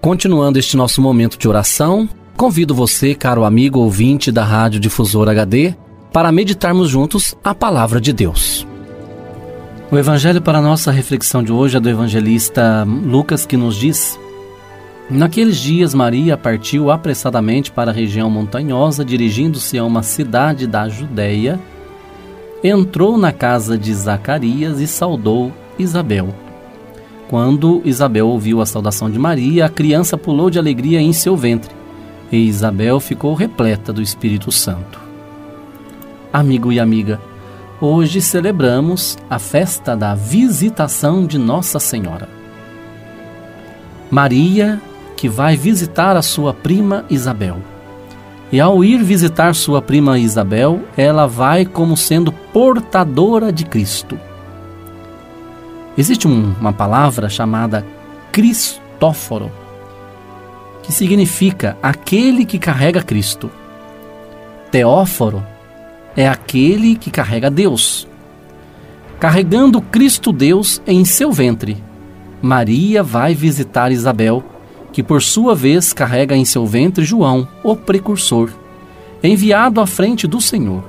Continuando este nosso momento de oração, convido você, caro amigo ouvinte da Rádio Difusor HD, para meditarmos juntos a palavra de Deus. O evangelho para nossa reflexão de hoje é do evangelista Lucas que nos diz: Naqueles dias Maria partiu apressadamente para a região montanhosa, dirigindo-se a uma cidade da Judéia. Entrou na casa de Zacarias e saudou Isabel. Quando Isabel ouviu a saudação de Maria, a criança pulou de alegria em seu ventre, e Isabel ficou repleta do Espírito Santo. Amigo e amiga, hoje celebramos a festa da visitação de Nossa Senhora. Maria, que vai visitar a sua prima Isabel. E ao ir visitar sua prima Isabel, ela vai como sendo portadora de Cristo. Existe um, uma palavra chamada Cristóforo, que significa aquele que carrega Cristo. Teóforo é aquele que carrega Deus. Carregando Cristo Deus em seu ventre, Maria vai visitar Isabel, que por sua vez carrega em seu ventre João, o precursor, enviado à frente do Senhor.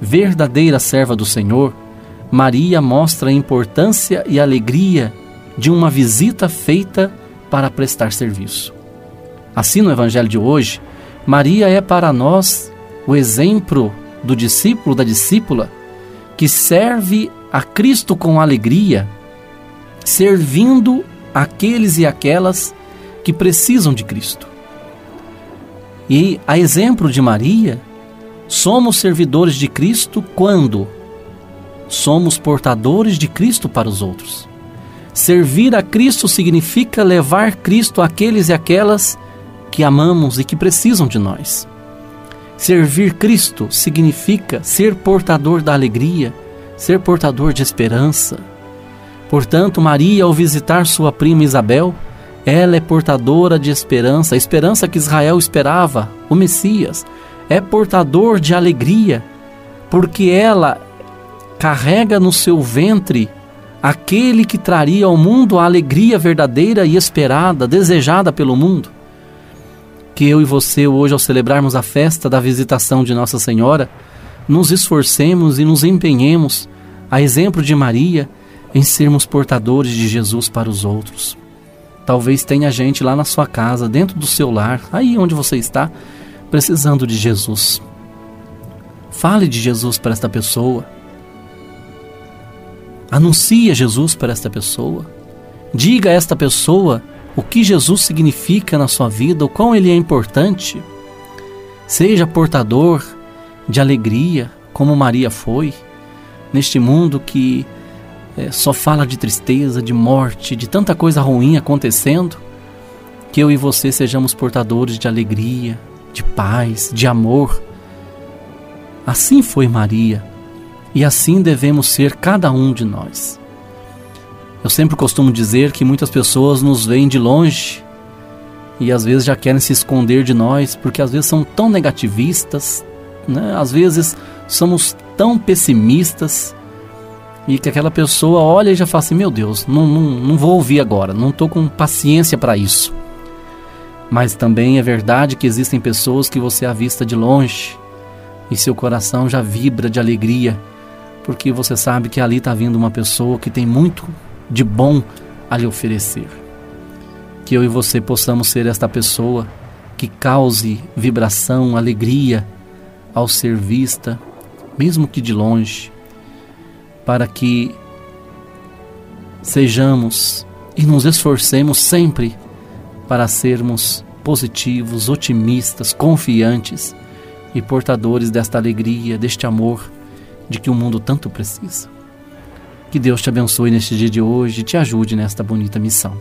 Verdadeira serva do Senhor, Maria mostra a importância e alegria de uma visita feita para prestar serviço. Assim, no Evangelho de hoje, Maria é para nós o exemplo do discípulo, da discípula, que serve a Cristo com alegria, servindo aqueles e aquelas que precisam de Cristo. E, a exemplo de Maria, somos servidores de Cristo quando somos portadores de Cristo para os outros. Servir a Cristo significa levar Cristo àqueles e aquelas que amamos e que precisam de nós. Servir Cristo significa ser portador da alegria, ser portador de esperança. Portanto, Maria, ao visitar sua prima Isabel, ela é portadora de esperança, a esperança que Israel esperava, o Messias. É portador de alegria, porque ela carrega no seu ventre aquele que traria ao mundo a alegria verdadeira e esperada, desejada pelo mundo. Que eu e você, hoje, ao celebrarmos a festa da visitação de Nossa Senhora, nos esforcemos e nos empenhemos, a exemplo de Maria, em sermos portadores de Jesus para os outros. Talvez tenha gente lá na sua casa, dentro do seu lar, aí onde você está, precisando de Jesus. Fale de Jesus para esta pessoa Anuncie Jesus para esta pessoa. Diga a esta pessoa o que Jesus significa na sua vida, o quão ele é importante. Seja portador de alegria, como Maria foi, neste mundo que é, só fala de tristeza, de morte, de tanta coisa ruim acontecendo, que eu e você sejamos portadores de alegria, de paz, de amor. Assim foi Maria, e assim devemos ser cada um de nós. Eu sempre costumo dizer que muitas pessoas nos veem de longe e às vezes já querem se esconder de nós porque às vezes são tão negativistas, né? às vezes somos tão pessimistas e que aquela pessoa olha e já fala assim: Meu Deus, não, não, não vou ouvir agora, não estou com paciência para isso. Mas também é verdade que existem pessoas que você avista de longe e seu coração já vibra de alegria, porque você sabe que ali está vindo uma pessoa que tem muito de bom a lhe oferecer. Que eu e você possamos ser esta pessoa que cause vibração, alegria ao ser vista, mesmo que de longe, para que sejamos e nos esforcemos sempre para sermos positivos, otimistas, confiantes e portadores desta alegria, deste amor de que o mundo tanto precisa. Que Deus te abençoe neste dia de hoje e te ajude nesta bonita missão.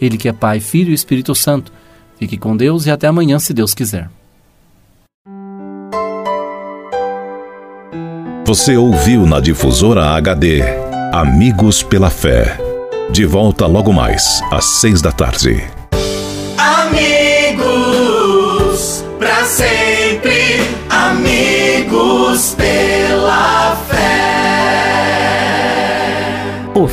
Ele que é Pai, Filho e Espírito Santo. Fique com Deus e até amanhã, se Deus quiser. Você ouviu na difusora HD Amigos pela Fé. De volta logo mais, às seis da tarde. Amigos, para sempre,